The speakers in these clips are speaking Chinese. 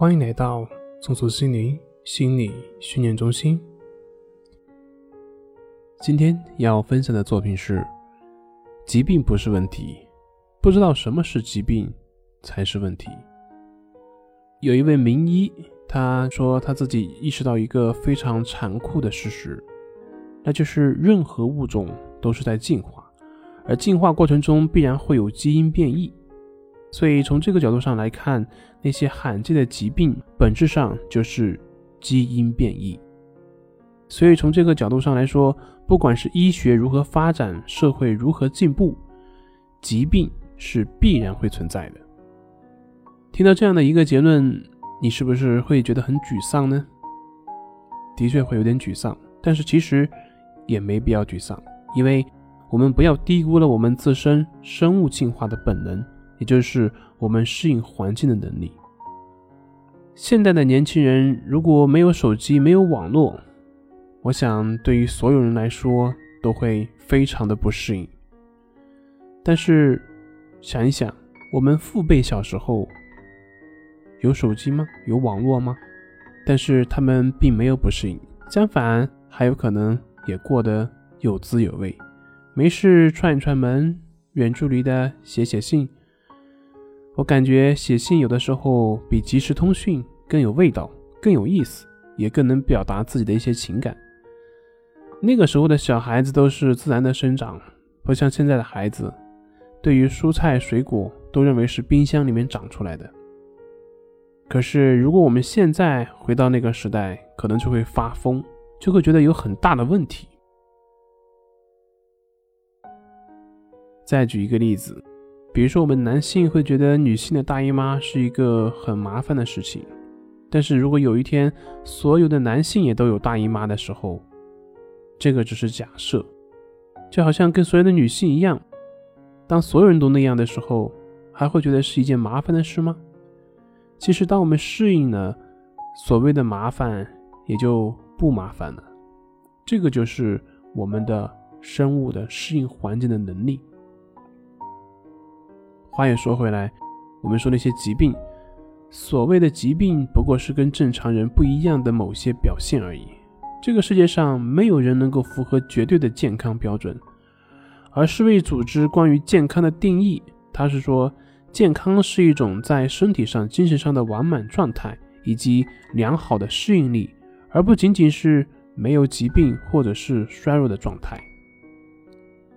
欢迎来到松鼠心灵心理训练中心。今天要分享的作品是：疾病不是问题，不知道什么是疾病才是问题。有一位名医，他说他自己意识到一个非常残酷的事实，那就是任何物种都是在进化，而进化过程中必然会有基因变异。所以从这个角度上来看，那些罕见的疾病本质上就是基因变异。所以从这个角度上来说，不管是医学如何发展，社会如何进步，疾病是必然会存在的。听到这样的一个结论，你是不是会觉得很沮丧呢？的确会有点沮丧，但是其实也没必要沮丧，因为我们不要低估了我们自身生物进化的本能。也就是我们适应环境的能力。现代的年轻人如果没有手机、没有网络，我想对于所有人来说都会非常的不适应。但是想一想，我们父辈小时候有手机吗？有网络吗？但是他们并没有不适应，相反还有可能也过得有滋有味。没事串一串门，远距离的写写信。我感觉写信有的时候比即时通讯更有味道，更有意思，也更能表达自己的一些情感。那个时候的小孩子都是自然的生长，不像现在的孩子，对于蔬菜水果都认为是冰箱里面长出来的。可是如果我们现在回到那个时代，可能就会发疯，就会觉得有很大的问题。再举一个例子。比如说，我们男性会觉得女性的大姨妈是一个很麻烦的事情，但是如果有一天所有的男性也都有大姨妈的时候，这个只是假设，就好像跟所有的女性一样，当所有人都那样的时候，还会觉得是一件麻烦的事吗？其实，当我们适应了所谓的麻烦，也就不麻烦了。这个就是我们的生物的适应环境的能力。话又说回来，我们说那些疾病，所谓的疾病不过是跟正常人不一样的某些表现而已。这个世界上没有人能够符合绝对的健康标准，而世卫组织关于健康的定义，它是说健康是一种在身体上、精神上的完满状态以及良好的适应力，而不仅仅是没有疾病或者是衰弱的状态。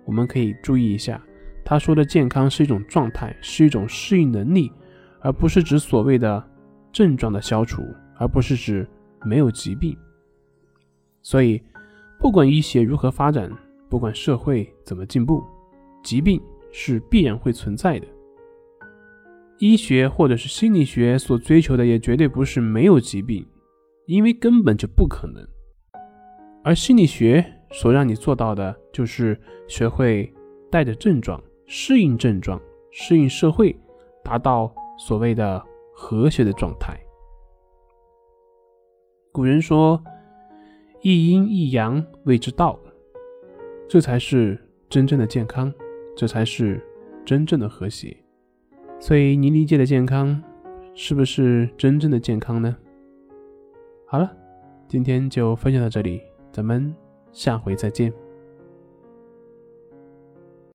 我们可以注意一下。他说的健康是一种状态，是一种适应能力，而不是指所谓的症状的消除，而不是指没有疾病。所以，不管医学如何发展，不管社会怎么进步，疾病是必然会存在的。医学或者是心理学所追求的也绝对不是没有疾病，因为根本就不可能。而心理学所让你做到的，就是学会带着症状。适应症状，适应社会，达到所谓的和谐的状态。古人说：“一阴一阳谓之道。”这才是真正的健康，这才是真正的和谐。所以，你理解的健康，是不是真正的健康呢？好了，今天就分享到这里，咱们下回再见。